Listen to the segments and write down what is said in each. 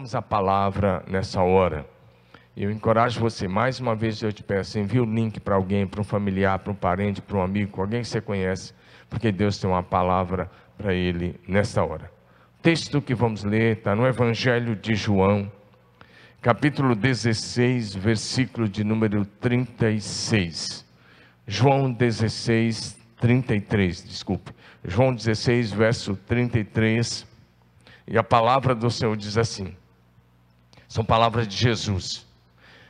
vamos à palavra nessa hora. Eu encorajo você, mais uma vez eu te peço, envie o link para alguém, para um familiar, para um parente, para um amigo, alguém que você conhece, porque Deus tem uma palavra para ele nessa hora. O texto que vamos ler está no Evangelho de João, capítulo 16, versículo de número 36. João 16, 33, desculpe. João 16, verso 33. E a palavra do Senhor diz assim: são palavras de Jesus.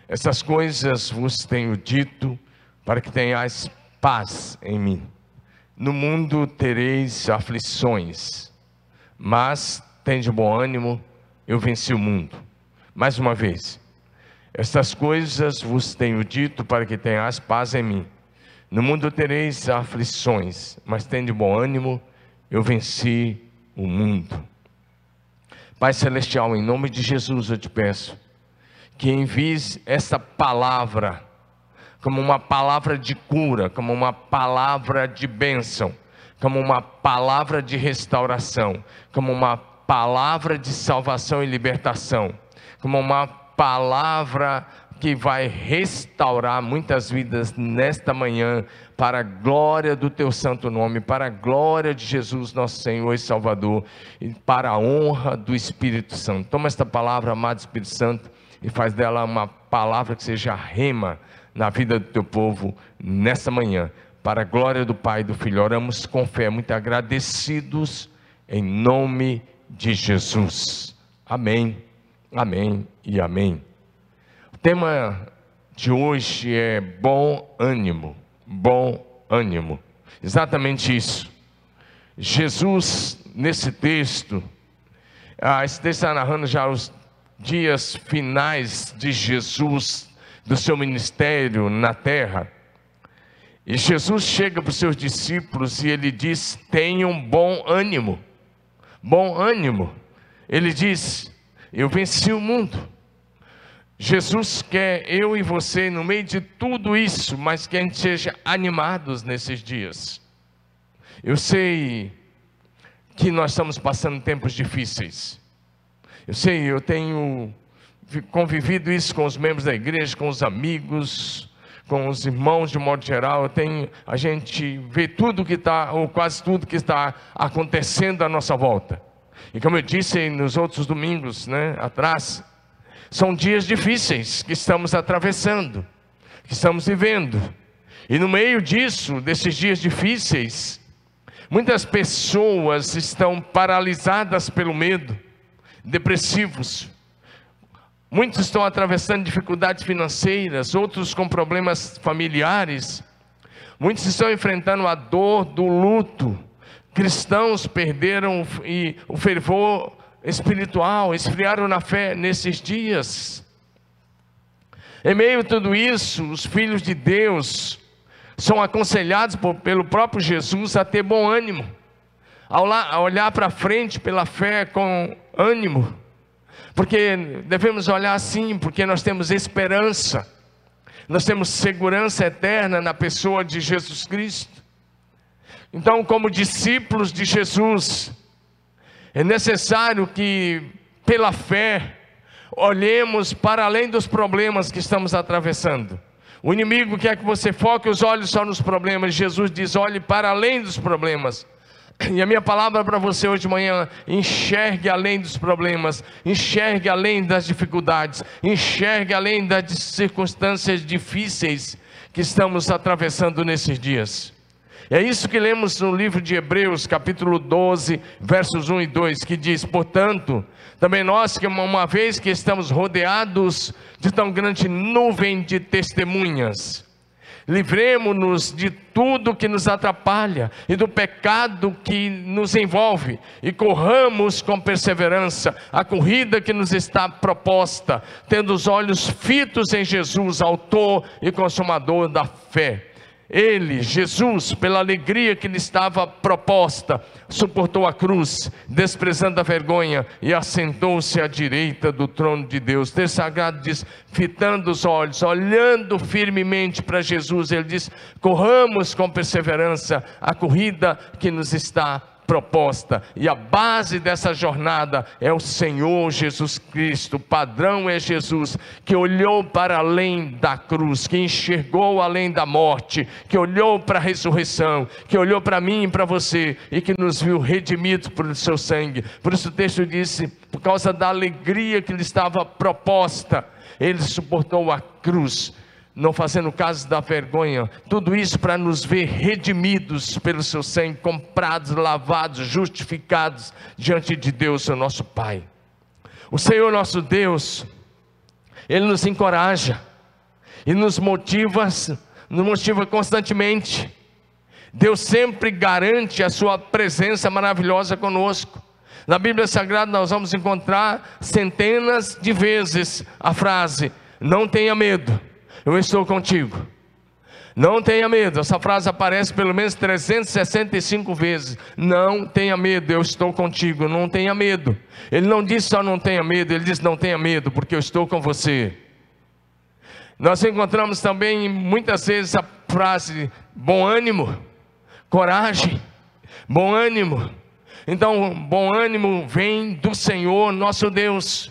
Essas coisas vos tenho dito para que tenhais paz em mim. No mundo tereis aflições, mas tende bom ânimo, eu venci o mundo. Mais uma vez, estas coisas vos tenho dito para que tenhais paz em mim. No mundo tereis aflições, mas tende bom ânimo, eu venci o mundo. Pai Celestial, em nome de Jesus eu te peço que envies essa palavra como uma palavra de cura, como uma palavra de bênção, como uma palavra de restauração, como uma palavra de salvação e libertação, como uma palavra que vai restaurar muitas vidas nesta manhã, para a glória do teu santo nome, para a glória de Jesus, nosso Senhor e Salvador, e para a honra do Espírito Santo. Toma esta palavra, amado Espírito Santo, e faz dela uma palavra que seja rema na vida do teu povo nesta manhã, para a glória do Pai e do Filho. Oramos com fé, muito agradecidos, em nome de Jesus. Amém, amém e amém. Tema de hoje é bom ânimo, bom ânimo. Exatamente isso. Jesus, nesse texto, ah, esse texto está narrando já os dias finais de Jesus, do seu ministério na terra. E Jesus chega para os seus discípulos e ele diz: tenham bom ânimo. Bom ânimo. Ele diz: Eu venci o mundo. Jesus quer eu e você, no meio de tudo isso, mas que a gente seja animados nesses dias. Eu sei que nós estamos passando tempos difíceis. Eu sei, eu tenho convivido isso com os membros da igreja, com os amigos, com os irmãos de modo geral. Tenho, a gente vê tudo que está, ou quase tudo que está acontecendo à nossa volta. E como eu disse nos outros domingos, né, atrás, são dias difíceis que estamos atravessando, que estamos vivendo. E no meio disso, desses dias difíceis, muitas pessoas estão paralisadas pelo medo, depressivos. Muitos estão atravessando dificuldades financeiras, outros com problemas familiares. Muitos estão enfrentando a dor do luto. Cristãos perderam o fervor espiritual, esfriaram na fé nesses dias. Em meio a tudo isso, os filhos de Deus são aconselhados por, pelo próprio Jesus a ter bom ânimo, a olhar para frente pela fé com ânimo, porque devemos olhar assim, porque nós temos esperança, nós temos segurança eterna na pessoa de Jesus Cristo. Então, como discípulos de Jesus, é necessário que, pela fé, olhemos para além dos problemas que estamos atravessando. O inimigo quer que você foque os olhos só nos problemas. Jesus diz: olhe para além dos problemas. E a minha palavra para você hoje de manhã: enxergue além dos problemas, enxergue além das dificuldades, enxergue além das circunstâncias difíceis que estamos atravessando nesses dias. É isso que lemos no livro de Hebreus, capítulo 12, versos 1 e 2, que diz: Portanto, também nós, que uma vez que estamos rodeados de tão grande nuvem de testemunhas, livremos-nos de tudo que nos atrapalha e do pecado que nos envolve, e corramos com perseverança a corrida que nos está proposta, tendo os olhos fitos em Jesus, Autor e Consumador da fé ele, Jesus, pela alegria que lhe estava proposta, suportou a cruz, desprezando a vergonha, e assentou-se à direita do trono de Deus. Ter sagrado diz: fitando os olhos, olhando firmemente para Jesus, ele diz: corramos com perseverança a corrida que nos está proposta. E a base dessa jornada é o Senhor Jesus Cristo. O padrão é Jesus, que olhou para além da cruz, que enxergou além da morte, que olhou para a ressurreição, que olhou para mim e para você e que nos viu redimidos por seu sangue. Por isso o texto disse: por causa da alegria que lhe estava proposta, ele suportou a cruz não fazendo caso da vergonha, tudo isso para nos ver redimidos pelo seu sangue, comprados, lavados, justificados diante de Deus, o nosso Pai. O Senhor nosso Deus, Ele nos encoraja e nos motiva, nos motiva constantemente. Deus sempre garante a sua presença maravilhosa conosco. Na Bíblia Sagrada nós vamos encontrar centenas de vezes a frase: não tenha medo eu estou contigo. Não tenha medo, essa frase aparece pelo menos 365 vezes. Não tenha medo, eu estou contigo. Não tenha medo. Ele não disse só não tenha medo, ele disse não tenha medo, porque eu estou com você. Nós encontramos também muitas vezes a frase bom ânimo, coragem, bom ânimo. Então, bom ânimo vem do Senhor nosso Deus.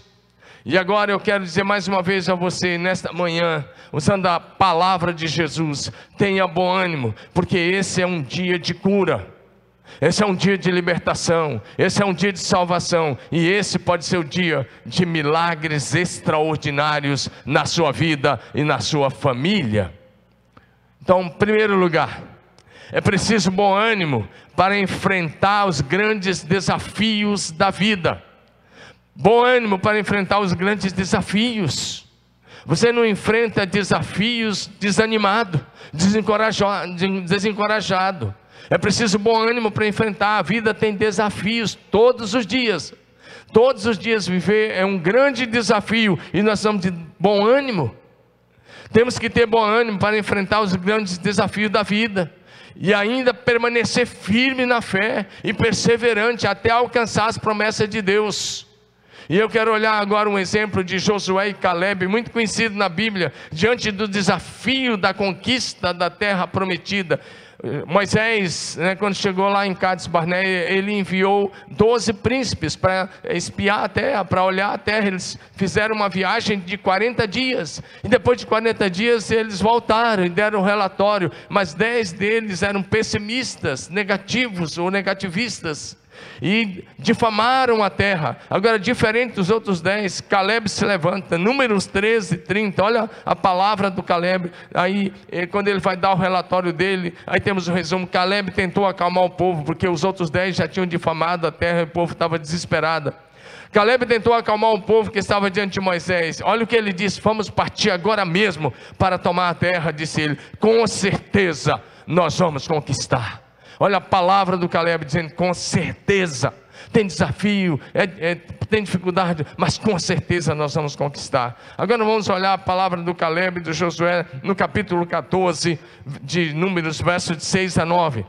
E agora eu quero dizer mais uma vez a você, nesta manhã, usando a palavra de Jesus, tenha bom ânimo, porque esse é um dia de cura. Esse é um dia de libertação, esse é um dia de salvação, e esse pode ser o dia de milagres extraordinários na sua vida e na sua família. Então, em primeiro lugar, é preciso bom ânimo para enfrentar os grandes desafios da vida bom ânimo para enfrentar os grandes desafios. Você não enfrenta desafios desanimado, desencorajado. É preciso bom ânimo para enfrentar. A vida tem desafios todos os dias. Todos os dias viver é um grande desafio e nós somos de bom ânimo. Temos que ter bom ânimo para enfrentar os grandes desafios da vida e ainda permanecer firme na fé e perseverante até alcançar as promessas de Deus. E eu quero olhar agora um exemplo de Josué e Caleb, muito conhecido na Bíblia, diante do desafio da conquista da terra prometida. Moisés, né, quando chegou lá em Cades Barneia, ele enviou 12 príncipes para espiar a terra, para olhar a terra. Eles fizeram uma viagem de 40 dias. E depois de 40 dias eles voltaram e deram um relatório. Mas 10 deles eram pessimistas, negativos ou negativistas e difamaram a terra. Agora, diferente dos outros dez, Caleb se levanta, números 13, 30, olha a palavra do Caleb, aí eh, quando ele vai dar o relatório dele, aí temos o resumo, Caleb tentou acalmar o povo, porque os outros dez já tinham difamado a terra e o povo estava desesperado. Caleb tentou acalmar o povo que estava diante de Moisés. Olha o que ele disse: Vamos partir agora mesmo para tomar a terra, disse ele. Com certeza nós vamos conquistar. Olha a palavra do Caleb dizendo: com certeza. Tem desafio, é, é, tem dificuldade, mas com certeza nós vamos conquistar. Agora vamos olhar a palavra do Caleb e do Josué no capítulo 14 de Números, versos de 6 a 9.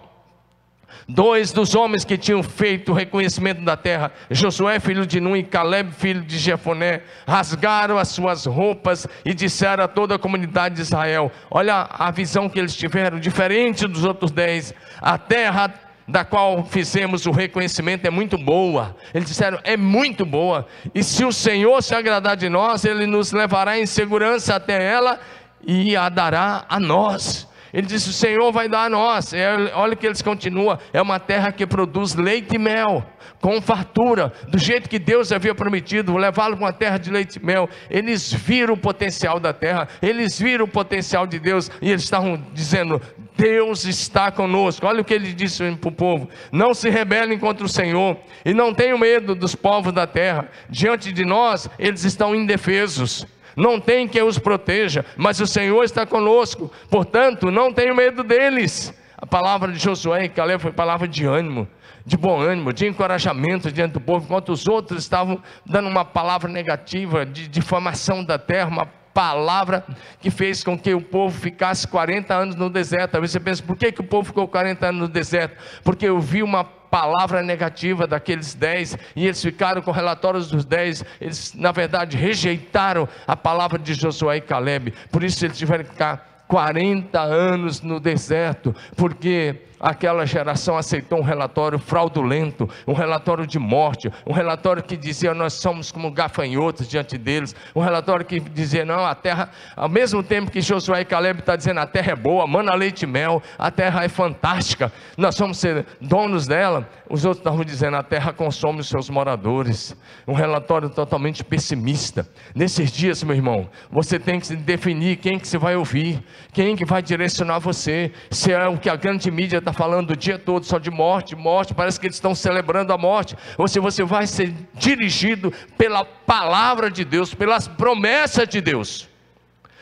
Dois dos homens que tinham feito o reconhecimento da terra, Josué, filho de Nun, e Caleb, filho de Jefoné, rasgaram as suas roupas e disseram a toda a comunidade de Israel: Olha a visão que eles tiveram, diferente dos outros dez. A terra da qual fizemos o reconhecimento é muito boa. Eles disseram: é muito boa. E se o Senhor se agradar de nós, Ele nos levará em segurança até ela e a dará a nós. Ele disse: O Senhor vai dar a nós. É, olha que eles continuam: é uma terra que produz leite e mel, com fartura, do jeito que Deus havia prometido, levá-lo para uma terra de leite e mel. Eles viram o potencial da terra, eles viram o potencial de Deus, e eles estavam dizendo: Deus está conosco. Olha o que ele disse para o povo: Não se rebelem contra o Senhor, e não tenham medo dos povos da terra. Diante de nós, eles estão indefesos não tem quem os proteja, mas o Senhor está conosco, portanto, não tenho medo deles. A palavra de Josué e Caleb foi palavra de ânimo, de bom ânimo, de encorajamento diante do povo, enquanto os outros estavam dando uma palavra negativa, de difamação da terra, uma palavra que fez com que o povo ficasse 40 anos no deserto. Talvez você pense, por que, que o povo ficou 40 anos no deserto? Porque eu vi uma palavra negativa daqueles dez, e eles ficaram com relatórios dos dez, eles na verdade rejeitaram a palavra de Josué e Caleb, por isso eles tiveram que ficar 40 anos no deserto, porque aquela geração aceitou um relatório fraudulento, um relatório de morte, um relatório que dizia nós somos como gafanhotos diante deles, um relatório que dizia não, a terra, ao mesmo tempo que Josué e Caleb está dizendo a terra é boa, mana leite e mel, a terra é fantástica, nós vamos ser donos dela, os outros estavam dizendo a terra consome os seus moradores, um relatório totalmente pessimista. Nesses dias, meu irmão, você tem que definir quem que você vai ouvir, quem que vai direcionar você, se é o que a grande mídia está está falando o dia todo só de morte, morte, parece que eles estão celebrando a morte, ou se você vai ser dirigido pela palavra de Deus, pelas promessas de Deus.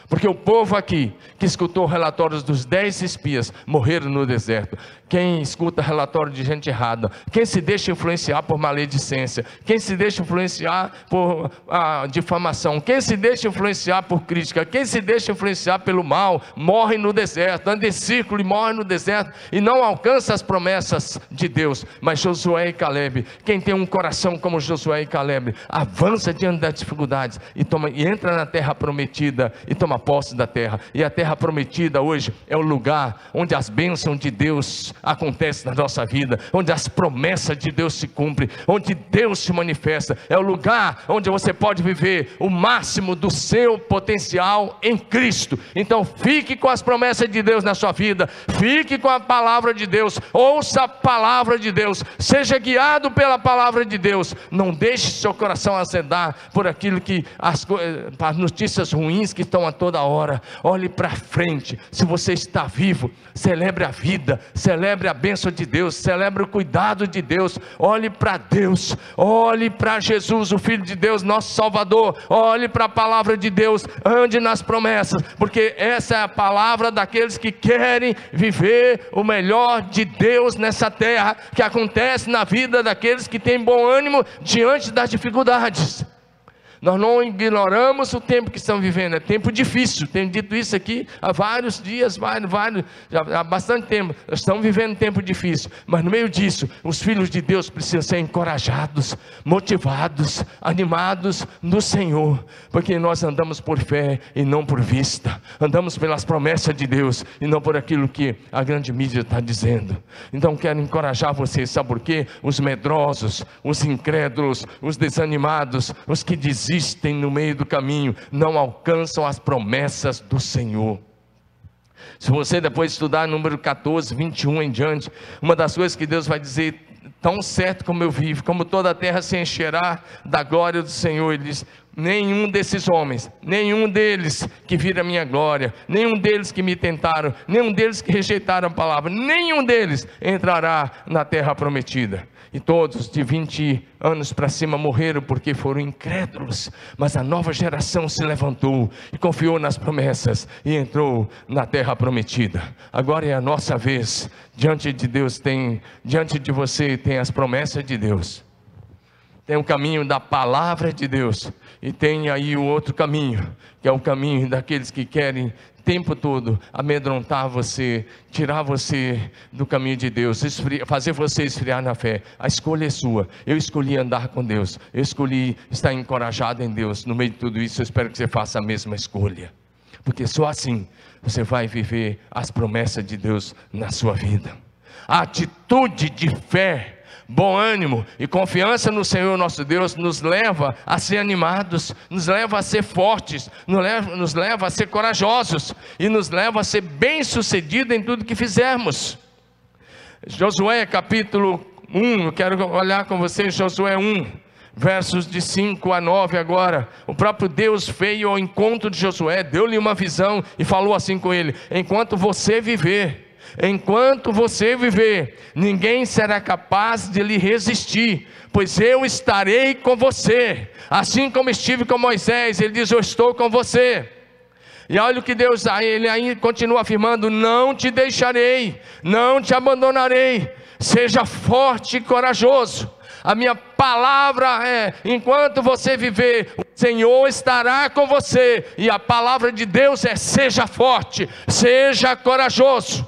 Porque o povo aqui, que escutou relatórios dos dez espias, morreram no deserto. Quem escuta relatório de gente errada, quem se deixa influenciar por maledicência, quem se deixa influenciar por ah, difamação, quem se deixa influenciar por crítica, quem se deixa influenciar pelo mal, morre no deserto, anda em círculo e morre no deserto e não alcança as promessas de Deus. Mas Josué e Caleb, quem tem um coração como Josué e Caleb, avança diante das dificuldades e, toma, e entra na terra prometida e toma posse da terra. E a terra prometida hoje é o lugar onde as bênçãos de Deus acontece na nossa vida, onde as promessas de Deus se cumprem, onde Deus se manifesta, é o lugar onde você pode viver o máximo do seu potencial em Cristo. Então fique com as promessas de Deus na sua vida, fique com a palavra de Deus, ouça a palavra de Deus, seja guiado pela palavra de Deus, não deixe seu coração acender por aquilo que as, as notícias ruins que estão a toda hora. Olhe para frente. Se você está vivo, celebre a vida, celebre a bênção de Deus, celebre o cuidado de Deus, olhe para Deus, olhe para Jesus, o Filho de Deus, nosso Salvador, olhe para a palavra de Deus, ande nas promessas, porque essa é a palavra daqueles que querem viver o melhor de Deus nessa terra, que acontece na vida daqueles que têm bom ânimo diante das dificuldades. Nós não ignoramos o tempo que estamos vivendo, é tempo difícil. Tenho dito isso aqui há vários dias, vários, vários, há bastante tempo. Estamos vivendo um tempo difícil, mas no meio disso, os filhos de Deus precisam ser encorajados, motivados, animados no Senhor, porque nós andamos por fé e não por vista, andamos pelas promessas de Deus e não por aquilo que a grande mídia está dizendo. Então quero encorajar vocês, sabe por quê? Os medrosos, os incrédulos, os desanimados, os que dizem desistem no meio do caminho, não alcançam as promessas do Senhor. Se você depois estudar número 14, 21 em diante, uma das coisas que Deus vai dizer, tão certo como eu vivo, como toda a terra se encherá da glória do Senhor, ele diz: nenhum desses homens, nenhum deles que viram a minha glória, nenhum deles que me tentaram, nenhum deles que rejeitaram a palavra, nenhum deles entrará na terra prometida. E todos de 20 anos para cima morreram porque foram incrédulos. Mas a nova geração se levantou e confiou nas promessas e entrou na terra prometida. Agora é a nossa vez. Diante de Deus tem, diante de você tem as promessas de Deus. Tem o caminho da palavra de Deus e tem aí o outro caminho, que é o caminho daqueles que querem tempo todo amedrontar você, tirar você do caminho de Deus, esfriar, fazer você esfriar na fé. A escolha é sua. Eu escolhi andar com Deus, eu escolhi estar encorajado em Deus. No meio de tudo isso, eu espero que você faça a mesma escolha, porque só assim você vai viver as promessas de Deus na sua vida. A atitude de fé bom ânimo e confiança no Senhor nosso Deus nos leva a ser animados, nos leva a ser fortes, nos leva, nos leva a ser corajosos e nos leva a ser bem-sucedidos em tudo que fizermos. Josué capítulo 1, eu quero olhar com vocês Josué 1, versos de 5 a 9 agora. O próprio Deus veio ao encontro de Josué, deu-lhe uma visão e falou assim com ele: Enquanto você viver, Enquanto você viver, ninguém será capaz de lhe resistir, pois eu estarei com você. Assim como estive com Moisés, ele diz: Eu estou com você. E olha o que Deus, ele aí continua afirmando: Não te deixarei, não te abandonarei. Seja forte e corajoso. A minha palavra é: enquanto você viver, o Senhor estará com você. E a palavra de Deus é: seja forte, seja corajoso.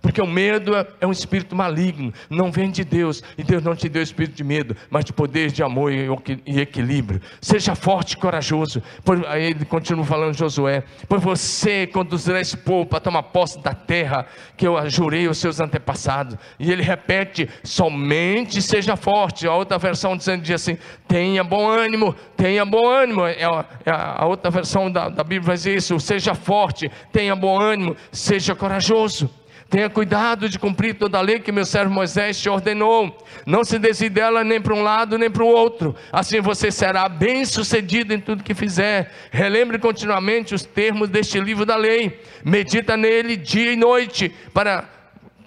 Porque o medo é, é um espírito maligno, não vem de Deus. E Deus não te deu espírito de medo, mas de poder, de amor e equilíbrio. Seja forte e corajoso. Aí ele continua falando, Josué: Pois você conduzirá esse povo para tomar posse da terra que eu jurei aos seus antepassados. E ele repete: somente seja forte. A outra versão dizendo diz assim: tenha bom ânimo, tenha bom ânimo. É a, é a outra versão da, da Bíblia dizer isso: seja forte, tenha bom ânimo, seja corajoso. Tenha cuidado de cumprir toda a lei que meu servo Moisés te ordenou. Não se desvie dela nem para um lado nem para o outro. Assim você será bem sucedido em tudo que fizer. Relembre continuamente os termos deste livro da lei. Medita nele dia e noite para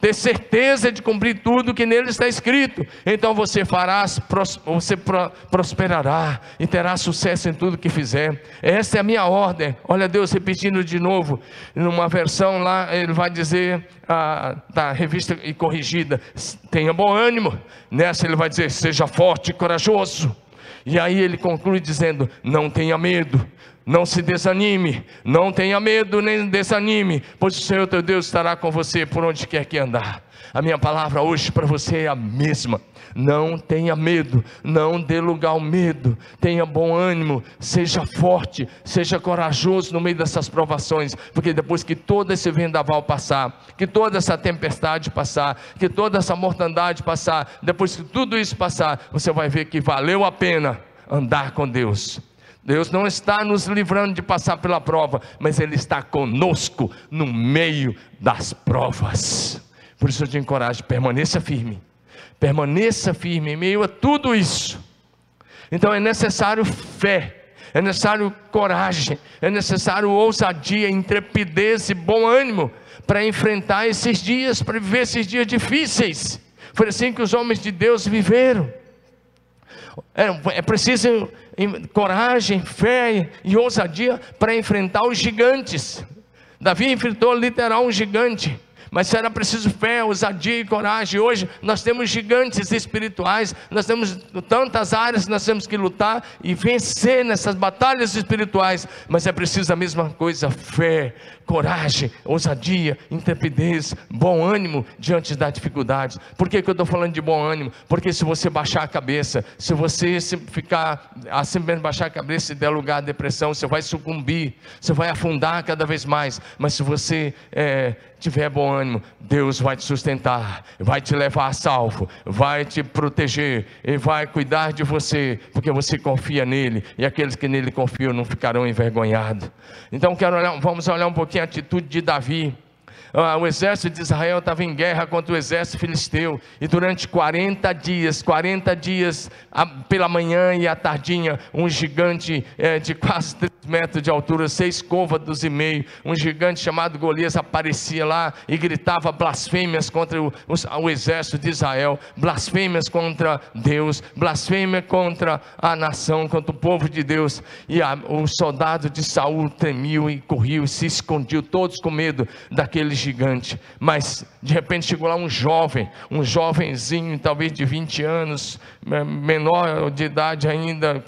ter certeza de cumprir tudo que nele está escrito. Então você fará, você prosperará e terá sucesso em tudo que fizer. Essa é a minha ordem. Olha Deus repetindo de novo, numa versão lá ele vai dizer ah, da revista e corrigida, tenha bom ânimo. Nessa ele vai dizer, seja forte e corajoso. E aí ele conclui dizendo: não tenha medo, não se desanime, não tenha medo nem desanime, pois o Senhor teu Deus estará com você por onde quer que andar. A minha palavra hoje para você é a mesma. Não tenha medo, não dê lugar ao medo, tenha bom ânimo, seja forte, seja corajoso no meio dessas provações, porque depois que todo esse vendaval passar, que toda essa tempestade passar, que toda essa mortandade passar, depois que tudo isso passar, você vai ver que valeu a pena andar com Deus Deus não está nos livrando de passar pela prova, mas Ele está conosco no meio das provas. Por isso eu te encorajo, permaneça firme, permaneça firme em meio a tudo isso. Então é necessário fé, é necessário coragem, é necessário ousadia, intrepidez e bom ânimo para enfrentar esses dias, para viver esses dias difíceis. Foi assim que os homens de Deus viveram. É, é preciso coragem, fé e ousadia para enfrentar os gigantes. Davi enfrentou literal um gigante. Mas era preciso fé, ousadia e coragem. Hoje nós temos gigantes espirituais, nós temos tantas áreas que nós temos que lutar e vencer nessas batalhas espirituais. Mas é preciso a mesma coisa: fé, coragem, ousadia, intrepidez, bom ânimo diante da dificuldade. Por que, que eu estou falando de bom ânimo? Porque se você baixar a cabeça, se você ficar assim mesmo baixar a cabeça e der lugar à depressão, você vai sucumbir, você vai afundar cada vez mais. Mas se você é, tiver bom ânimo, Deus vai te sustentar, vai te levar a salvo, vai te proteger e vai cuidar de você, porque você confia nele e aqueles que nele confiam não ficarão envergonhados. Então quero olhar, vamos olhar um pouquinho atitude de Davi. Ah, o exército de Israel estava em guerra contra o exército filisteu, e durante 40 dias, 40 dias, pela manhã e à tardinha, um gigante é, de quase 3 metros de altura, seis côvados e meio, um gigante chamado Golias aparecia lá e gritava blasfêmias contra o, o, o exército de Israel, blasfêmias contra Deus, blasfêmia contra a nação, contra o povo de Deus, e a, o soldado de Saul tremiu e corriu, se escondiu, todos com medo daquele gigante, mas de repente chegou lá um jovem, um jovenzinho, talvez de 20 anos, menor de idade ainda,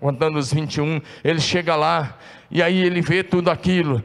contando os 21, ele chega lá e aí ele vê tudo aquilo.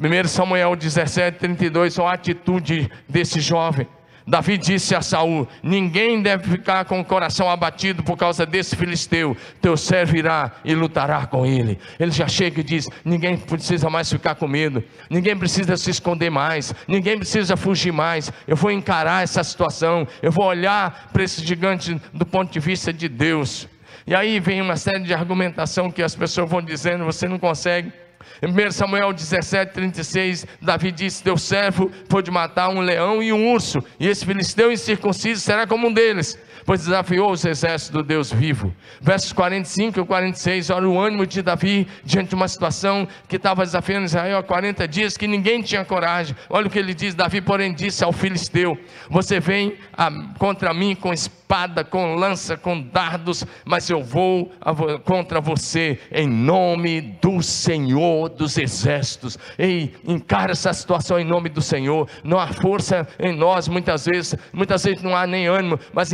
1 Samuel 17, 32, só a atitude desse jovem. Davi disse a Saul: Ninguém deve ficar com o coração abatido por causa desse filisteu. Teu servo irá e lutará com ele. Ele já chega e diz: Ninguém precisa mais ficar com medo. Ninguém precisa se esconder mais. Ninguém precisa fugir mais. Eu vou encarar essa situação. Eu vou olhar para esse gigante do ponto de vista de Deus. E aí vem uma série de argumentação que as pessoas vão dizendo: Você não consegue. Em 1 Samuel 17, 36, Davi disse: Teu servo pode matar um leão e um urso, e esse filisteu incircunciso será como um deles pois desafiou os exércitos do Deus vivo. Versos 45 e 46, olha o ânimo de Davi diante de uma situação que estava desafiando Israel há 40 dias, que ninguém tinha coragem. Olha o que ele diz: Davi, porém, disse ao filisteu: Você vem a, contra mim com espada, com lança, com dardos, mas eu vou a, contra você em nome do Senhor dos exércitos. Ei, encara essa situação em nome do Senhor. Não há força em nós, muitas vezes, muitas vezes não há nem ânimo, mas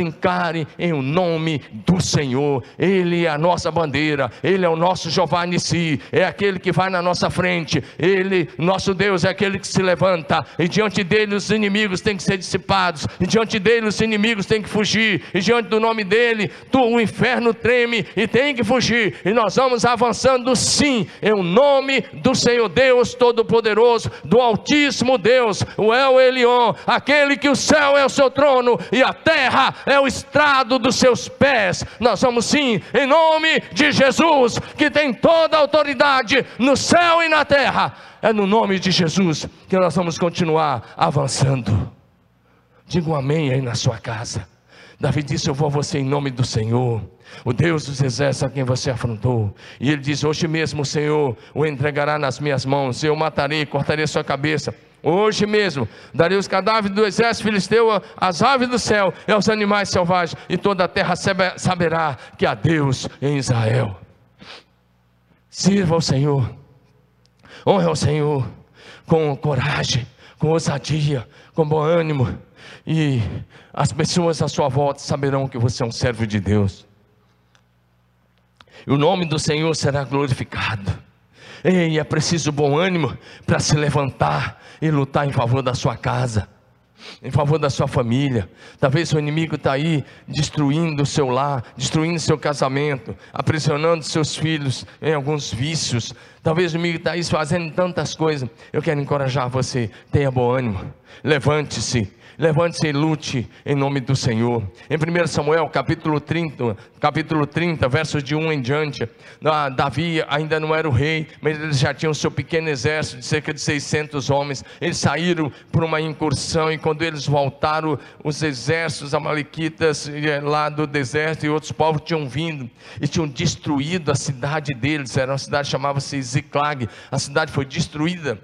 em o nome do Senhor. Ele é a nossa bandeira, Ele é o nosso Jeová Nissi, é aquele que vai na nossa frente. Ele, nosso Deus, é aquele que se levanta, e diante dele os inimigos têm que ser dissipados, e diante dele os inimigos têm que fugir, e diante do nome dele, tu, o inferno treme e tem que fugir, e nós vamos avançando sim, em o nome do Senhor Deus Todo-Poderoso, do Altíssimo Deus, o El Elion, aquele que o céu é o seu trono e a terra é o estrado dos seus pés. Nós vamos sim, em nome de Jesus, que tem toda a autoridade no céu e na terra. É no nome de Jesus que nós vamos continuar avançando. Diga um amém aí na sua casa. Davi disse: Eu vou a você em nome do Senhor, o Deus dos exércitos a quem você afrontou. E ele diz: Hoje mesmo o Senhor o entregará nas minhas mãos, eu matarei, cortarei sua cabeça. Hoje mesmo darei os cadáveres do exército filisteu às aves do céu e aos animais selvagens, e toda a terra saberá que há Deus em Israel. Sirva ao Senhor, honre ao Senhor com coragem, com ousadia, com bom ânimo e as pessoas à sua volta saberão que você é um servo de Deus. E o nome do Senhor será glorificado. Ei, é preciso bom ânimo para se levantar e lutar em favor da sua casa, em favor da sua família. Talvez o inimigo está aí destruindo o seu lar, destruindo seu casamento, aprisionando seus filhos em alguns vícios. Talvez o inimigo está aí fazendo tantas coisas. Eu quero encorajar você, tenha bom ânimo, levante-se, Levante-se e lute em nome do Senhor. Em 1 Samuel, capítulo 30, capítulo 30, versos de 1 em diante, Davi ainda não era o rei, mas eles já tinham seu pequeno exército de cerca de 600 homens. Eles saíram por uma incursão e quando eles voltaram, os exércitos amalequitas eh, lá do deserto e outros povos tinham vindo e tinham destruído a cidade deles. Era uma cidade chamava-se Ziklag. A cidade foi destruída.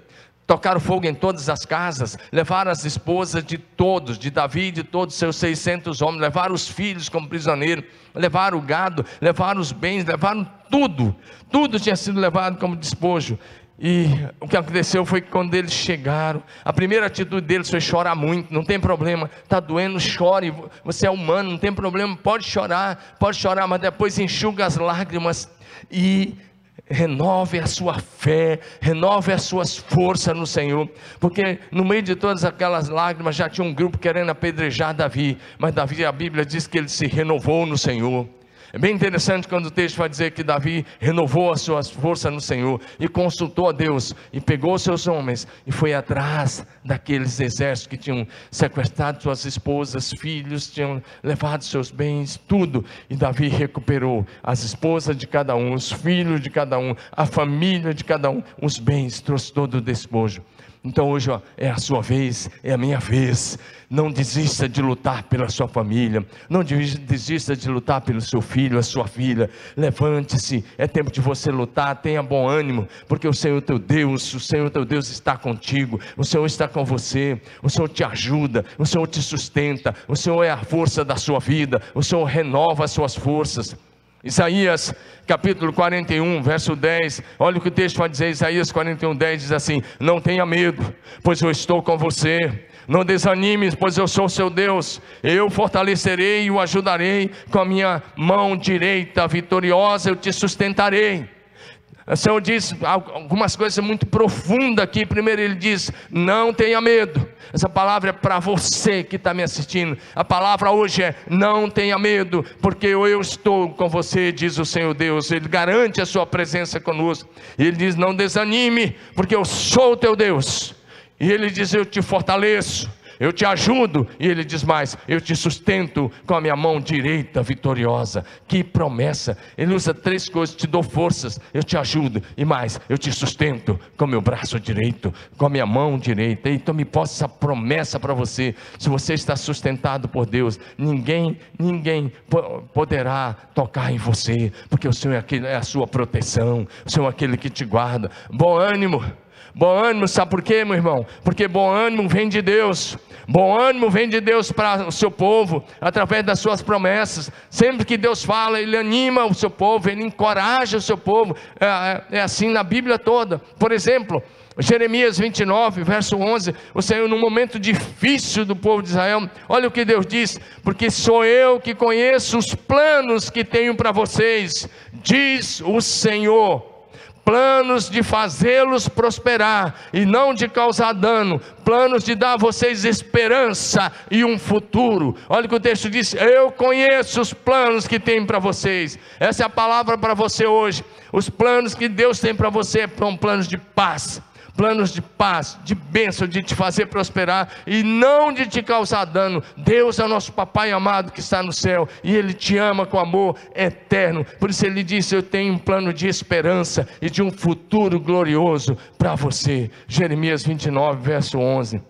Tocaram fogo em todas as casas, levaram as esposas de todos, de Davi e de todos os seus 600 homens, levaram os filhos como prisioneiros, levaram o gado, levaram os bens, levaram tudo, tudo tinha sido levado como despojo. E o que aconteceu foi que quando eles chegaram, a primeira atitude deles foi chorar muito, não tem problema, está doendo, chore, você é humano, não tem problema, pode chorar, pode chorar, mas depois enxuga as lágrimas e renove a sua fé, renove as suas forças no Senhor, porque no meio de todas aquelas lágrimas já tinha um grupo querendo apedrejar Davi, mas Davi, a Bíblia diz que ele se renovou no Senhor. É bem interessante quando o texto vai dizer que Davi renovou as suas forças no Senhor e consultou a Deus e pegou seus homens e foi atrás daqueles exércitos que tinham sequestrado suas esposas, filhos, tinham levado seus bens, tudo. E Davi recuperou as esposas de cada um, os filhos de cada um, a família de cada um, os bens, trouxe todo o despojo. Então hoje ó, é a sua vez, é a minha vez. Não desista de lutar pela sua família, não desista de lutar pelo seu filho, a sua filha. Levante-se, é tempo de você lutar, tenha bom ânimo, porque o Senhor teu Deus, o Senhor teu Deus está contigo, o Senhor está com você, o Senhor te ajuda, o Senhor te sustenta, o Senhor é a força da sua vida, o Senhor renova as suas forças. Isaías capítulo 41, verso 10, olha o que o texto vai dizer, Isaías 41, 10 diz assim: Não tenha medo, pois eu estou com você. Não desanime, pois eu sou seu Deus. Eu fortalecerei e o ajudarei com a minha mão direita vitoriosa, eu te sustentarei. O Senhor diz algumas coisas muito profundas aqui. Primeiro, Ele diz: Não tenha medo. Essa palavra é para você que está me assistindo. A palavra hoje é: Não tenha medo, porque eu estou com você, diz o Senhor Deus. Ele garante a sua presença conosco. Ele diz: Não desanime, porque eu sou o teu Deus. E Ele diz: Eu te fortaleço eu te ajudo, e ele diz mais: eu te sustento com a minha mão direita vitoriosa. Que promessa! Ele usa três coisas: te dou forças, eu te ajudo, e mais, eu te sustento com o meu braço direito, com a minha mão direita. Então me possa essa promessa para você: se você está sustentado por Deus, ninguém, ninguém poderá tocar em você, porque o Senhor é, aquele, é a sua proteção, o Senhor é aquele que te guarda. Bom ânimo Bom ânimo, sabe por quê, meu irmão? Porque bom ânimo vem de Deus. Bom ânimo vem de Deus para o seu povo, através das suas promessas. Sempre que Deus fala, Ele anima o seu povo, Ele encoraja o seu povo. É, é, é assim na Bíblia toda. Por exemplo, Jeremias 29, verso 11, o Senhor, num momento difícil do povo de Israel, olha o que Deus diz: porque sou eu que conheço os planos que tenho para vocês, diz o Senhor planos de fazê-los prosperar e não de causar dano, planos de dar a vocês esperança e um futuro. Olha o que o texto diz: Eu conheço os planos que tem para vocês. Essa é a palavra para você hoje. Os planos que Deus tem para você são planos de paz planos de paz, de bênção, de te fazer prosperar e não de te causar dano. Deus é o nosso papai amado que está no céu e ele te ama com amor eterno. Por isso ele disse: Eu tenho um plano de esperança e de um futuro glorioso para você. Jeremias 29, verso 11.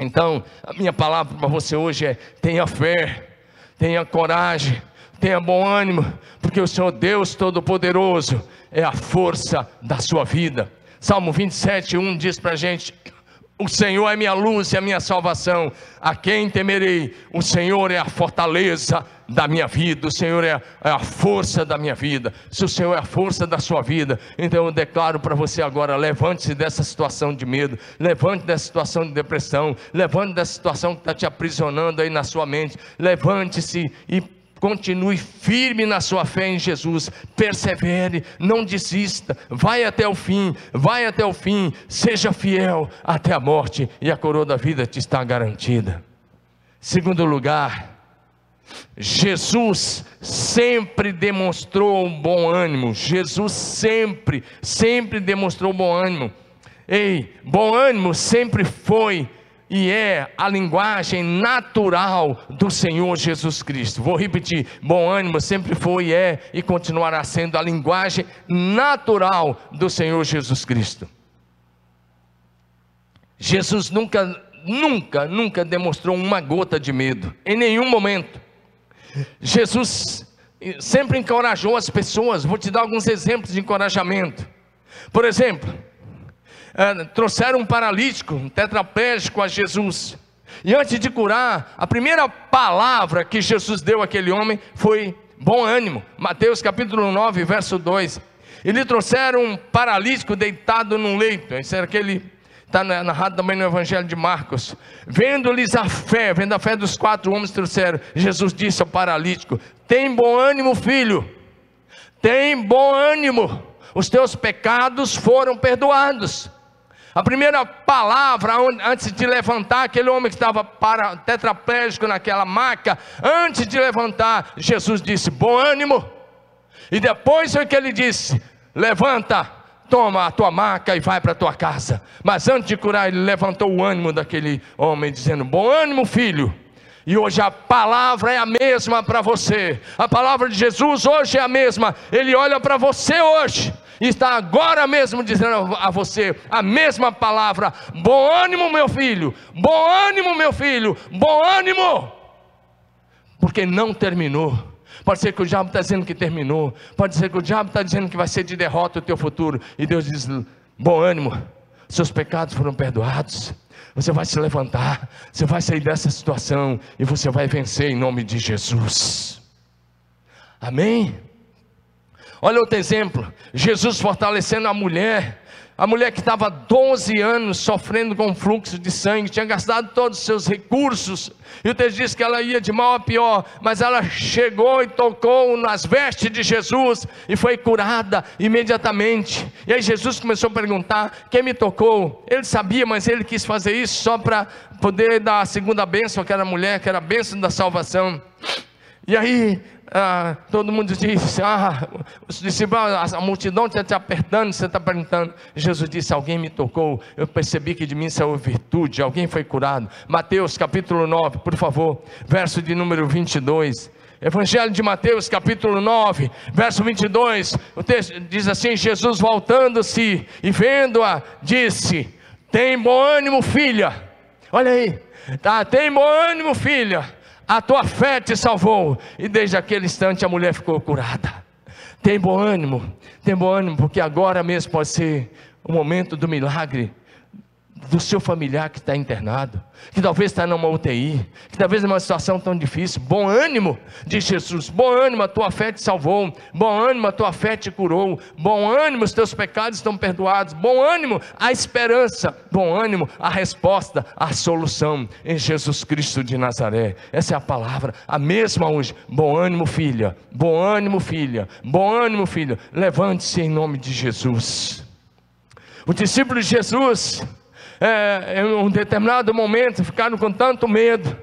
Então, a minha palavra para você hoje é: tenha fé, tenha coragem, tenha bom ânimo, porque o Senhor Deus Todo-Poderoso é a força da sua vida. Salmo 27, 1 diz para a gente: O Senhor é minha luz e a minha salvação, a quem temerei? O Senhor é a fortaleza da minha vida, o Senhor é a, é a força da minha vida. Se o Senhor é a força da sua vida, então eu declaro para você agora: levante-se dessa situação de medo, levante dessa situação de depressão, levante dessa situação que está te aprisionando aí na sua mente, levante-se e Continue firme na sua fé em Jesus, persevere, não desista, vai até o fim, vai até o fim, seja fiel até a morte e a coroa da vida te está garantida. Segundo lugar, Jesus sempre demonstrou um bom ânimo. Jesus sempre, sempre demonstrou bom ânimo. Ei, bom ânimo sempre foi e é a linguagem natural do Senhor Jesus Cristo. Vou repetir: bom ânimo sempre foi, é e continuará sendo a linguagem natural do Senhor Jesus Cristo. Jesus nunca, nunca, nunca demonstrou uma gota de medo, em nenhum momento. Jesus sempre encorajou as pessoas. Vou te dar alguns exemplos de encorajamento. Por exemplo, é, trouxeram um paralítico, um tetraplégico a Jesus. E antes de curar, a primeira palavra que Jesus deu àquele homem foi bom ânimo. Mateus capítulo 9, verso 2. E lhe trouxeram um paralítico deitado num leito. Esse era aquele, está narrado também no Evangelho de Marcos. Vendo-lhes a fé, vendo a fé dos quatro homens trouxeram, Jesus disse ao paralítico: Tem bom ânimo, filho. Tem bom ânimo. Os teus pecados foram perdoados. A primeira palavra antes de levantar, aquele homem que estava para, tetraplégico naquela maca, antes de levantar, Jesus disse: Bom ânimo. E depois foi que ele disse: Levanta, toma a tua maca e vai para a tua casa. Mas antes de curar, ele levantou o ânimo daquele homem, dizendo: Bom ânimo, filho. E hoje a palavra é a mesma para você. A palavra de Jesus hoje é a mesma. Ele olha para você hoje está agora mesmo dizendo a você a mesma palavra: bom ânimo, meu filho, bom ânimo, meu filho, bom ânimo, porque não terminou. Pode ser que o diabo está dizendo que terminou, pode ser que o diabo está dizendo que vai ser de derrota o teu futuro, e Deus diz: bom ânimo, seus pecados foram perdoados. Você vai se levantar, você vai sair dessa situação. E você vai vencer em nome de Jesus. Amém? Olha outro exemplo: Jesus fortalecendo a mulher, a mulher que estava 12 anos sofrendo com fluxo de sangue, tinha gastado todos os seus recursos, e o texto diz que ela ia de mal a pior, mas ela chegou e tocou nas vestes de Jesus e foi curada imediatamente. E aí Jesus começou a perguntar: quem me tocou? Ele sabia, mas ele quis fazer isso só para poder dar a segunda bênção àquela mulher, que era a bênção da salvação. E aí ah, todo mundo disse: Ah, os discípulos, a multidão está te apertando, você está perguntando. Jesus disse: Alguém me tocou, eu percebi que de mim saiu virtude, alguém foi curado. Mateus capítulo 9, por favor, verso de número 22. Evangelho de Mateus, capítulo 9, verso 22. O texto diz assim: Jesus voltando-se e vendo-a, disse: Tem bom ânimo, filha. Olha aí, tá, tem bom ânimo, filha a tua fé te salvou. E desde aquele instante a mulher ficou curada. Tem bom ânimo, tem bom ânimo, porque agora mesmo pode ser o momento do milagre do seu familiar que está internado, que talvez está numa UTI, que talvez numa situação tão difícil. Bom ânimo, diz Jesus. Bom ânimo, a tua fé te salvou. Bom ânimo, a tua fé te curou. Bom ânimo, os teus pecados estão perdoados. Bom ânimo, a esperança. Bom ânimo, a resposta, a solução em Jesus Cristo de Nazaré. Essa é a palavra, a mesma hoje. Bom ânimo, filha. Bom ânimo, filha. Bom ânimo, filha. Levante-se em nome de Jesus. O discípulo de Jesus é, em um determinado momento ficaram com tanto medo,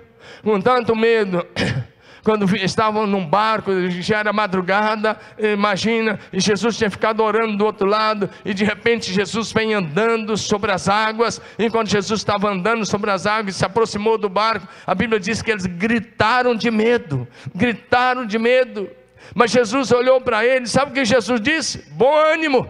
com tanto medo. Quando estavam num barco, já era madrugada, imagina, e Jesus tinha ficado orando do outro lado, e de repente Jesus vem andando sobre as águas. Enquanto Jesus estava andando sobre as águas, se aproximou do barco, a Bíblia diz que eles gritaram de medo, gritaram de medo. Mas Jesus olhou para eles, sabe o que Jesus disse? Bom ânimo.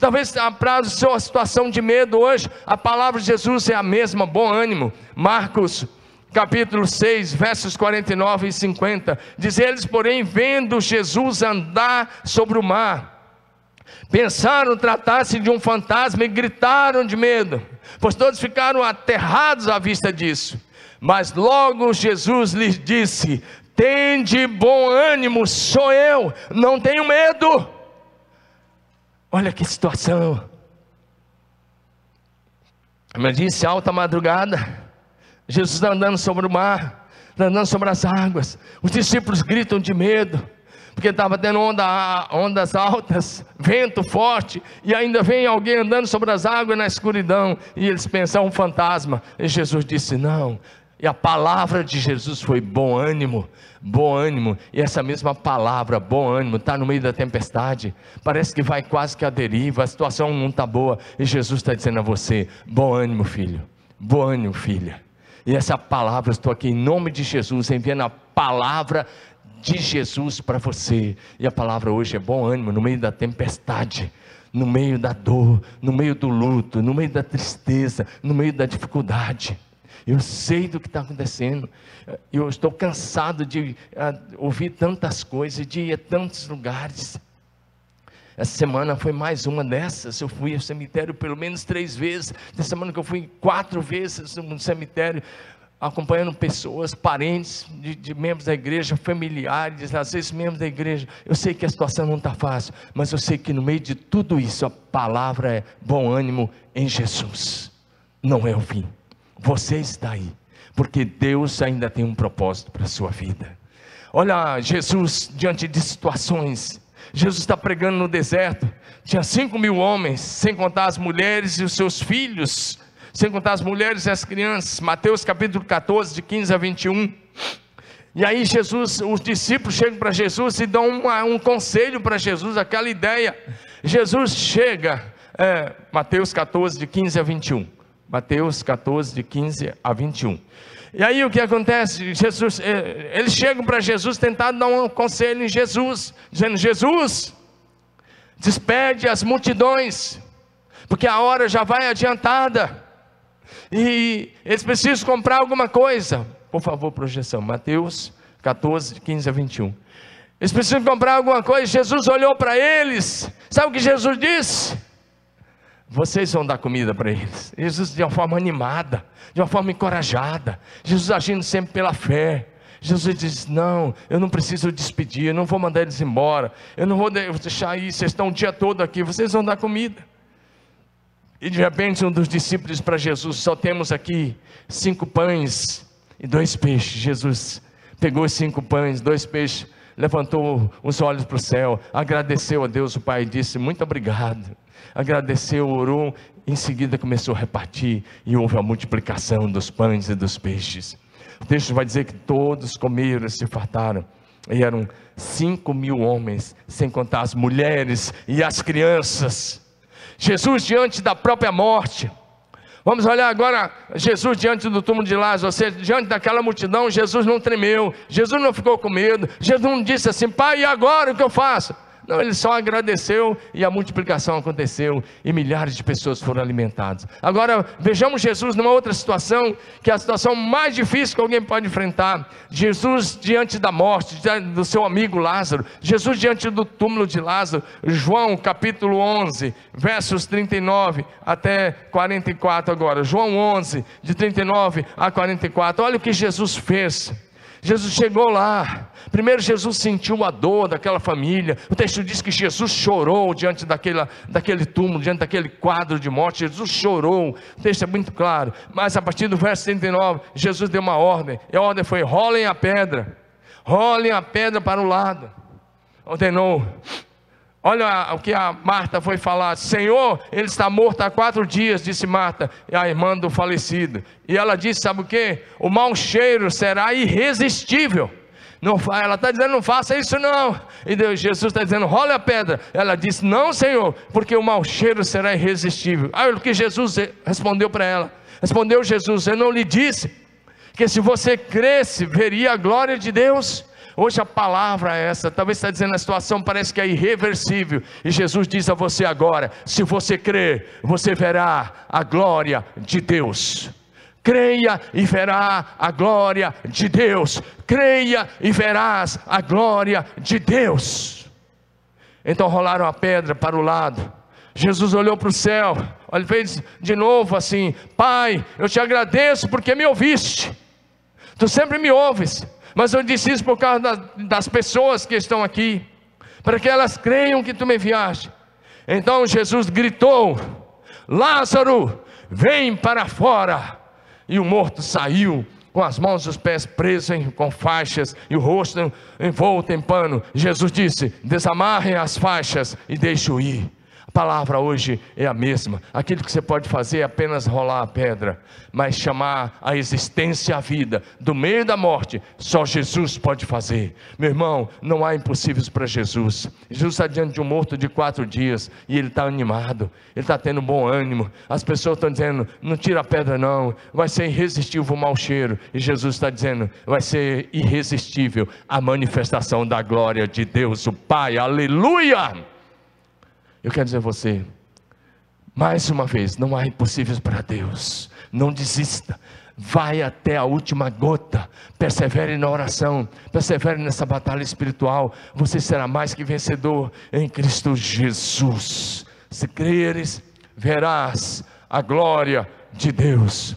Talvez para a sua situação de medo hoje, a palavra de Jesus é a mesma, bom ânimo. Marcos capítulo 6, versos 49 e 50. Diz eles, porém, vendo Jesus andar sobre o mar, pensaram tratar-se de um fantasma e gritaram de medo, pois todos ficaram aterrados à vista disso. Mas logo Jesus lhes disse: Tende bom ânimo, sou eu, não tenho medo. Olha que situação. Como eu disse, alta madrugada. Jesus andando sobre o mar, andando sobre as águas. Os discípulos gritam de medo, porque estava tendo onda, ondas altas, vento forte, e ainda vem alguém andando sobre as águas na escuridão, e eles pensam um fantasma. E Jesus disse: Não, e a palavra de Jesus foi bom ânimo, bom ânimo. E essa mesma palavra, bom ânimo, está no meio da tempestade. Parece que vai quase que a deriva, a situação não está boa. E Jesus está dizendo a você: bom ânimo, filho, bom ânimo, filha. E essa palavra, estou aqui em nome de Jesus, enviando a palavra de Jesus para você. E a palavra hoje é bom ânimo no meio da tempestade no meio da dor, no meio do luto, no meio da tristeza, no meio da dificuldade. Eu sei do que está acontecendo. Eu estou cansado de uh, ouvir tantas coisas, de ir a tantos lugares. Essa semana foi mais uma dessas. Eu fui ao cemitério pelo menos três vezes. Essa semana que eu fui quatro vezes no cemitério, acompanhando pessoas, parentes de, de, membros da igreja, familiares, às vezes membros da igreja. Eu sei que a situação não está fácil, mas eu sei que no meio de tudo isso, a palavra é bom ânimo em Jesus. Não é o fim. Você está aí, porque Deus ainda tem um propósito para a sua vida. Olha, Jesus, diante de situações, Jesus está pregando no deserto, tinha cinco mil homens, sem contar as mulheres e os seus filhos, sem contar as mulheres e as crianças. Mateus capítulo 14, de 15 a 21. E aí Jesus, os discípulos chegam para Jesus e dão uma, um conselho para Jesus, aquela ideia. Jesus chega, é, Mateus 14, de 15 a 21. Mateus 14, de 15 a 21. E aí o que acontece? Jesus, eh, eles chegam para Jesus tentando dar um conselho em Jesus, dizendo: Jesus, despede as multidões, porque a hora já vai adiantada, e eles precisam comprar alguma coisa. Por favor, projeção, Mateus 14, de 15 a 21. Eles precisam comprar alguma coisa. Jesus olhou para eles, sabe o que Jesus disse? Vocês vão dar comida para eles. Jesus de uma forma animada, de uma forma encorajada. Jesus agindo sempre pela fé. Jesus diz: Não, eu não preciso despedir, eu não vou mandar eles embora, eu não vou deixar aí, vocês estão o dia todo aqui, vocês vão dar comida. E de repente um dos discípulos para Jesus: Só temos aqui cinco pães e dois peixes. Jesus pegou os cinco pães, dois peixes, levantou os olhos para o céu, agradeceu a Deus o Pai e disse: Muito obrigado agradeceu, orou, em seguida começou a repartir e houve a multiplicação dos pães e dos peixes. O texto vai dizer que todos comeram e se fartaram. E eram cinco mil homens, sem contar as mulheres e as crianças. Jesus diante da própria morte. Vamos olhar agora Jesus diante do túmulo de Lázaro, ou seja, diante daquela multidão, Jesus não tremeu, Jesus não ficou com medo, Jesus não disse assim, pai, e agora o que eu faço? Não, ele só agradeceu e a multiplicação aconteceu e milhares de pessoas foram alimentadas. Agora, vejamos Jesus numa outra situação, que é a situação mais difícil que alguém pode enfrentar. Jesus diante da morte do seu amigo Lázaro, Jesus diante do túmulo de Lázaro, João capítulo 11, versos 39 até 44 agora. João 11, de 39 a 44. Olha o que Jesus fez. Jesus chegou lá. Primeiro, Jesus sentiu a dor daquela família. O texto diz que Jesus chorou diante daquela, daquele túmulo, diante daquele quadro de morte. Jesus chorou. O texto é muito claro. Mas a partir do verso 39, Jesus deu uma ordem. E a ordem foi: rolem a pedra. Rolem a pedra para o lado. Ordenou. Olha o que a Marta foi falar: Senhor, ele está morto há quatro dias, disse Marta, a irmã do falecido. E ela disse: Sabe o que? O mau cheiro será irresistível. Não, ela está dizendo, não faça isso não. E Deus, Jesus está dizendo, role a pedra. Ela disse, não, Senhor, porque o mau cheiro será irresistível. Aí o que Jesus respondeu para ela? Respondeu Jesus, eu não lhe disse que se você cresce, veria a glória de Deus. Hoje a palavra é essa, talvez está dizendo a situação parece que é irreversível, e Jesus diz a você agora: se você crer, você verá a glória de Deus. Creia e verá a glória de Deus. Creia e verás a glória de Deus. Então rolaram a pedra para o lado. Jesus olhou para o céu, ele fez de novo assim: Pai, eu te agradeço porque me ouviste. Tu sempre me ouves. Mas eu disse isso por causa das pessoas que estão aqui, para que elas creiam que tu me enviaste. Então Jesus gritou: Lázaro, vem para fora. E o morto saiu, com as mãos e os pés presos em, com faixas e o rosto envolto em pano. Jesus disse: Desamarrem as faixas e deixe-o ir. Palavra hoje é a mesma. Aquilo que você pode fazer é apenas rolar a pedra, mas chamar a existência à vida do meio da morte, só Jesus pode fazer. Meu irmão, não há impossíveis para Jesus. Jesus está diante de um morto de quatro dias e ele está animado, ele está tendo bom ânimo. As pessoas estão dizendo: não tira a pedra, não, vai ser irresistível o mau cheiro. E Jesus está dizendo: vai ser irresistível a manifestação da glória de Deus, o Pai. Aleluia! Eu quero dizer a você, mais uma vez, não há impossíveis para Deus. Não desista. Vai até a última gota. Persevere na oração. Persevere nessa batalha espiritual. Você será mais que vencedor em Cristo Jesus. Se creres, verás a glória de Deus.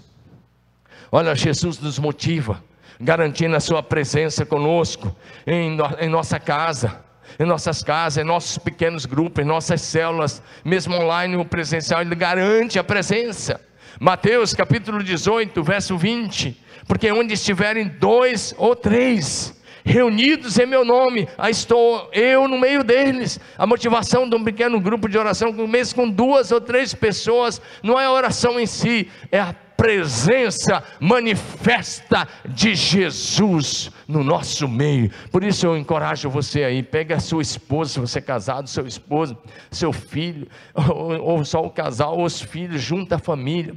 Olha, Jesus nos motiva, garantindo a Sua presença conosco, em, no, em nossa casa em nossas casas, em nossos pequenos grupos, em nossas células, mesmo online ou presencial, Ele garante a presença. Mateus capítulo 18, verso 20: Porque onde estiverem dois ou três, reunidos em meu nome, aí estou eu no meio deles. A motivação de um pequeno grupo de oração, mesmo com duas ou três pessoas, não é a oração em si, é a presença manifesta de Jesus no nosso meio. Por isso eu encorajo você aí, pega sua esposa, se você é casado, seu esposo, seu filho, ou, ou só o casal, ou os filhos, junta a família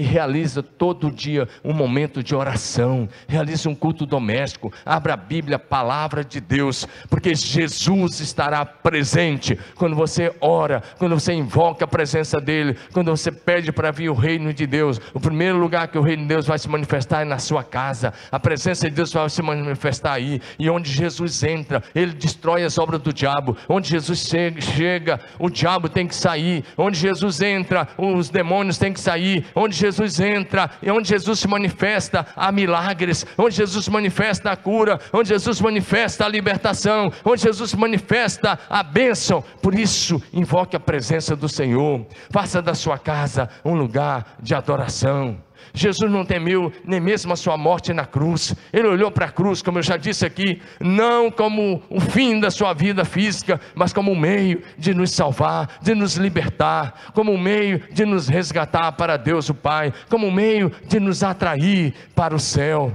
e realiza todo dia um momento de oração, realiza um culto doméstico, abra a Bíblia, a palavra de Deus, porque Jesus estará presente quando você ora, quando você invoca a presença dEle, quando você pede para vir o reino de Deus. O primeiro lugar que o reino de Deus vai se manifestar é na sua casa, a presença de Deus vai se manifestar aí, e onde Jesus entra, ele destrói as obras do diabo, onde Jesus chega, o diabo tem que sair, onde Jesus entra, os demônios têm que sair, onde Jesus Jesus entra, e onde Jesus se manifesta, há milagres, onde Jesus manifesta a cura, onde Jesus manifesta a libertação, onde Jesus manifesta a bênção. Por isso, invoque a presença do Senhor, faça da sua casa um lugar de adoração. Jesus não temeu nem mesmo a sua morte na cruz. Ele olhou para a cruz, como eu já disse aqui, não como o fim da sua vida física, mas como um meio de nos salvar, de nos libertar, como um meio de nos resgatar para Deus o Pai, como um meio de nos atrair para o céu.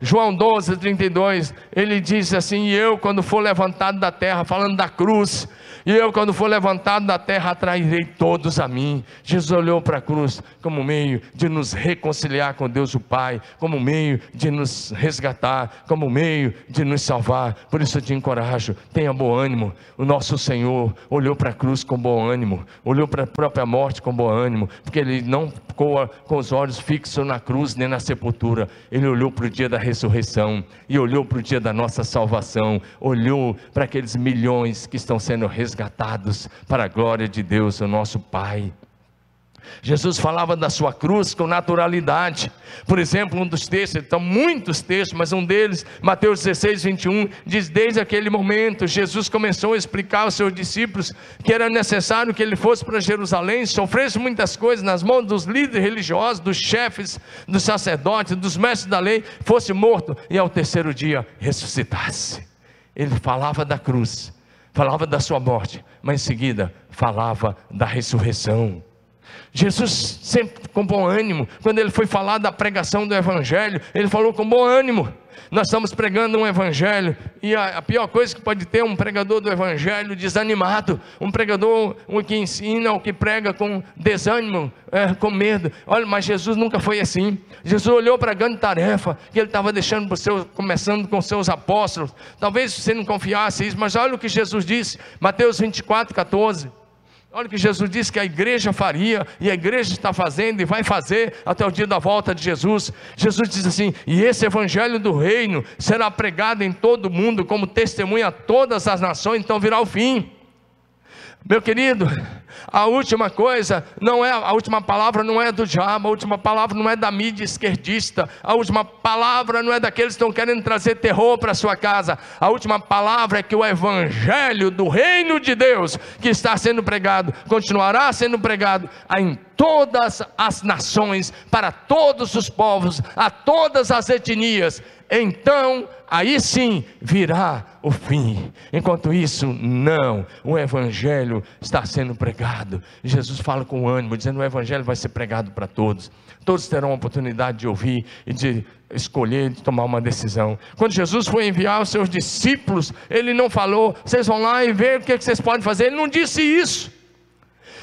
João 12, 32, ele diz assim: E eu, quando for levantado da terra, falando da cruz, e eu, quando for levantado da terra, atrairei todos a mim. Jesus olhou para a cruz como meio de nos reconciliar com Deus o Pai, como meio de nos resgatar, como meio de nos salvar. Por isso eu te encorajo, tenha bom ânimo. O nosso Senhor olhou para a cruz com bom ânimo, olhou para a própria morte com bom ânimo, porque ele não ficou com os olhos fixos na cruz nem na sepultura, ele olhou para o dia da ressurreição e olhou para o dia da nossa salvação, olhou para aqueles milhões que estão sendo resgatados para a glória de Deus, o nosso Pai. Jesus falava da sua cruz com naturalidade. Por exemplo, um dos textos, estão muitos textos, mas um deles, Mateus 16, 21, diz: Desde aquele momento, Jesus começou a explicar aos seus discípulos que era necessário que ele fosse para Jerusalém, sofresse muitas coisas nas mãos dos líderes religiosos, dos chefes, dos sacerdotes, dos mestres da lei, fosse morto e ao terceiro dia ressuscitasse. Ele falava da cruz, falava da sua morte, mas em seguida falava da ressurreição. Jesus sempre com bom ânimo, quando ele foi falar da pregação do Evangelho, ele falou com bom ânimo. Nós estamos pregando um Evangelho, e a, a pior coisa que pode ter um pregador do Evangelho desanimado, um pregador um que ensina ou que prega com desânimo, é, com medo. Olha, mas Jesus nunca foi assim. Jesus olhou para a grande tarefa que ele estava deixando para seus, começando com seus apóstolos. Talvez você não confiasse isso, mas olha o que Jesus disse, Mateus 24, 14. Olha o que Jesus disse que a igreja faria, e a igreja está fazendo e vai fazer até o dia da volta de Jesus. Jesus diz assim: e esse evangelho do reino será pregado em todo o mundo como testemunha a todas as nações, então virá o fim. Meu querido, a última coisa não é a última palavra não é do diabo, a última palavra não é da mídia esquerdista, a última palavra não é daqueles que estão querendo trazer terror para sua casa. A última palavra é que o evangelho do reino de Deus que está sendo pregado continuará sendo pregado em todas as nações, para todos os povos, a todas as etnias. Então aí sim virá o fim. Enquanto isso, não. O Evangelho está sendo pregado. Jesus fala com ânimo, dizendo: o Evangelho vai ser pregado para todos. Todos terão a oportunidade de ouvir e de escolher, de tomar uma decisão. Quando Jesus foi enviar os seus discípulos, ele não falou: vocês vão lá e ver o que vocês podem fazer. Ele não disse isso.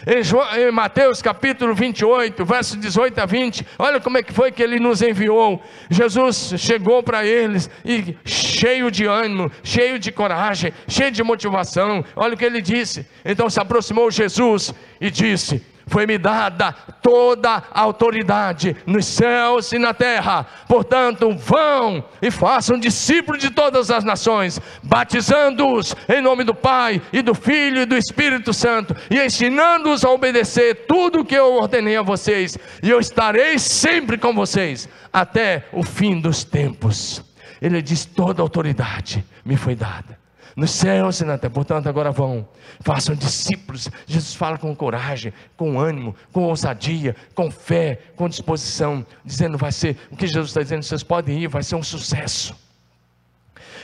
Em Mateus capítulo 28, versos 18 a 20, olha como é que foi que ele nos enviou. Jesus chegou para eles e cheio de ânimo, cheio de coragem, cheio de motivação. Olha o que ele disse. Então se aproximou Jesus e disse: foi-me dada toda a autoridade nos céus e na terra. Portanto, vão e façam discípulos de todas as nações, batizando-os em nome do Pai e do Filho e do Espírito Santo, e ensinando-os a obedecer tudo o que eu ordenei a vocês, e eu estarei sempre com vocês até o fim dos tempos. Ele diz: toda a autoridade me foi dada nos céus e na terra. Portanto, agora vão, façam discípulos. Jesus fala com coragem, com ânimo, com ousadia, com fé, com disposição, dizendo: vai ser, o que Jesus está dizendo, vocês podem ir, vai ser um sucesso.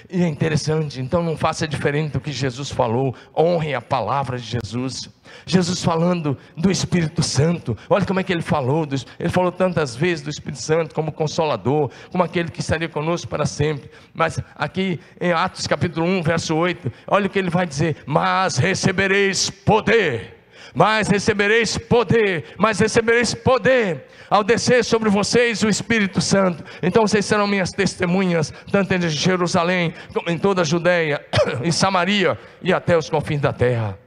E é interessante, então não faça diferente do que Jesus falou, honre a palavra de Jesus. Jesus falando do Espírito Santo, olha como é que ele falou, ele falou tantas vezes do Espírito Santo como consolador, como aquele que estaria conosco para sempre. Mas aqui em Atos capítulo 1, verso 8, olha o que ele vai dizer: Mas recebereis poder mas recebereis poder, mas recebereis poder ao descer sobre vocês o Espírito Santo. Então vocês serão minhas testemunhas, tanto em Jerusalém, como em toda a Judéia e Samaria e até os confins da terra.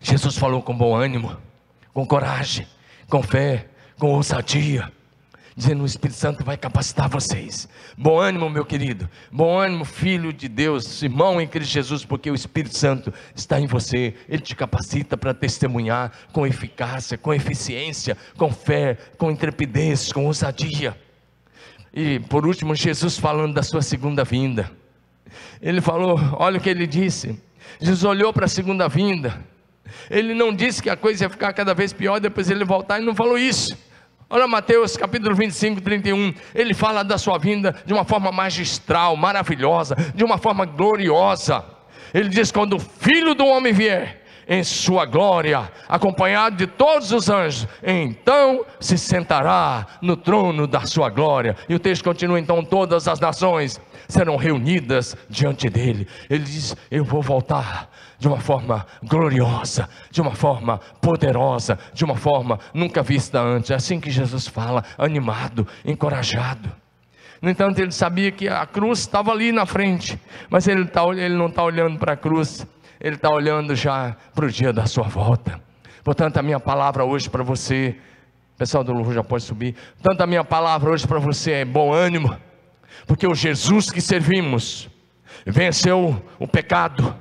Jesus falou com bom ânimo, com coragem, com fé, com ousadia dizendo: o Espírito Santo vai capacitar vocês. Bom ânimo, meu querido. Bom ânimo, filho de Deus, irmão em Cristo Jesus, porque o Espírito Santo está em você. Ele te capacita para testemunhar com eficácia, com eficiência, com fé, com intrepidez, com ousadia. E por último, Jesus falando da sua segunda vinda. Ele falou: olha o que ele disse. Jesus olhou para a segunda vinda. Ele não disse que a coisa ia ficar cada vez pior, depois ele voltar, ele não falou isso. Olha Mateus capítulo 25, 31. Ele fala da sua vinda de uma forma magistral, maravilhosa, de uma forma gloriosa. Ele diz: quando o filho do homem vier, em sua glória, acompanhado de todos os anjos, então se sentará no trono da sua glória. E o texto continua: então todas as nações serão reunidas diante dele. Ele diz: Eu vou voltar de uma forma gloriosa, de uma forma poderosa, de uma forma nunca vista antes. É assim que Jesus fala, animado, encorajado. No entanto, ele sabia que a cruz estava ali na frente, mas ele, tá, ele não está olhando para a cruz, ele está olhando já para o dia da sua volta. Portanto, a minha palavra hoje para você, pessoal do louvor já pode subir. Portanto, a minha palavra hoje para você é bom ânimo, porque o Jesus que servimos venceu o pecado,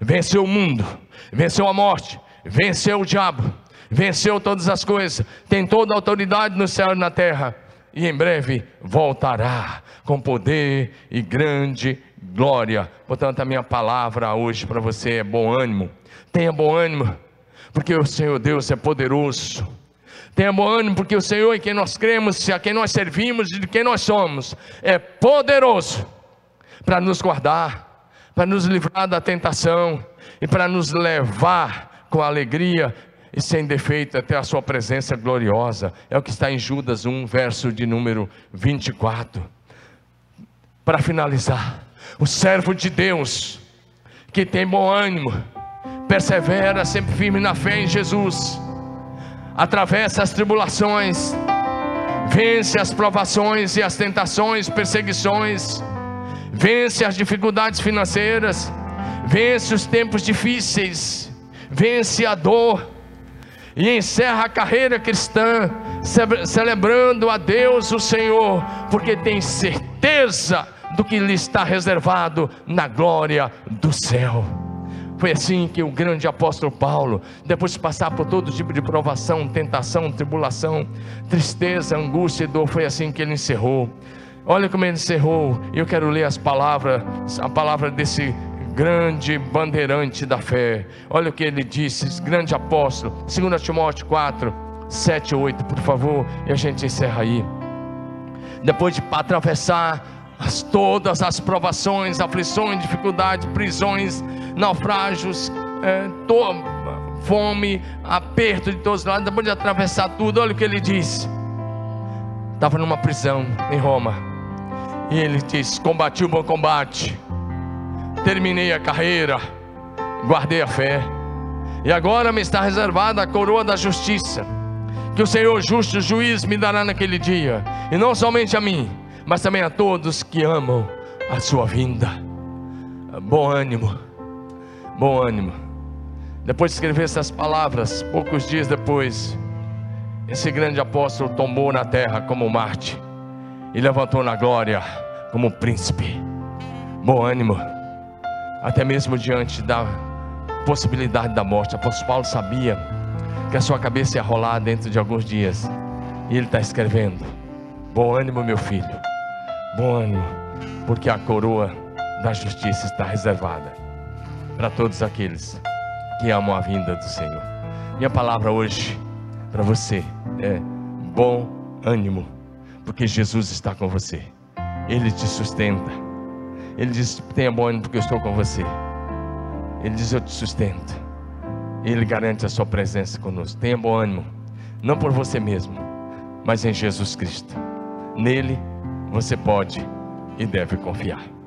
venceu o mundo, venceu a morte, venceu o diabo, venceu todas as coisas, tem toda a autoridade no céu e na terra e em breve voltará com poder e grande glória. Portanto, a minha palavra hoje para você é bom ânimo. Tenha bom ânimo, porque o Senhor Deus é poderoso. Tenha bom ânimo, porque o Senhor em quem nós cremos, a quem nós servimos e de quem nós somos, é poderoso para nos guardar, para nos livrar da tentação e para nos levar com alegria e sem defeito até a sua presença gloriosa. É o que está em Judas 1, verso de número 24. Para finalizar, o servo de Deus, que tem bom ânimo, persevera sempre firme na fé em Jesus, atravessa as tribulações, vence as provações e as tentações, perseguições, vence as dificuldades financeiras, vence os tempos difíceis, vence a dor, e encerra a carreira cristã celebrando a Deus o Senhor, porque tem certeza do que lhe está reservado na glória do céu. Foi assim que o grande apóstolo Paulo, depois de passar por todo tipo de provação, tentação, tribulação, tristeza, angústia e dor, foi assim que ele encerrou. Olha como ele encerrou. Eu quero ler as palavras, a palavra desse grande bandeirante da fé. Olha o que ele disse, grande apóstolo, 2 Timóteo 4, 7 8, por favor, e a gente encerra aí. Depois de atravessar as, todas as provações, aflições, dificuldades, prisões, naufrágios, é, to, fome, aperto de todos os lados, depois de atravessar tudo, olha o que ele disse. Estava numa prisão em Roma. E ele disse: Combati o bom combate, terminei a carreira, guardei a fé, e agora me está reservada a coroa da justiça, que o Senhor justo juiz me dará naquele dia, e não somente a mim, mas também a todos que amam a sua vinda. Bom ânimo, bom ânimo. Depois de escrever essas palavras, poucos dias depois, esse grande apóstolo tombou na terra como Marte e levantou na glória como príncipe. Bom ânimo até mesmo diante da possibilidade da morte. Apóstolo Paulo sabia que a sua cabeça ia rolar dentro de alguns dias, e ele está escrevendo: Bom ânimo, meu filho, bom ânimo, porque a coroa da justiça está reservada para todos aqueles que amam a vinda do Senhor. Minha palavra hoje para você é bom ânimo, porque Jesus está com você, Ele te sustenta. Ele diz: tenha bom ânimo porque eu estou com você. Ele diz: eu te sustento. Ele garante a sua presença conosco. Tenha bom ânimo, não por você mesmo, mas em Jesus Cristo. Nele você pode e deve confiar.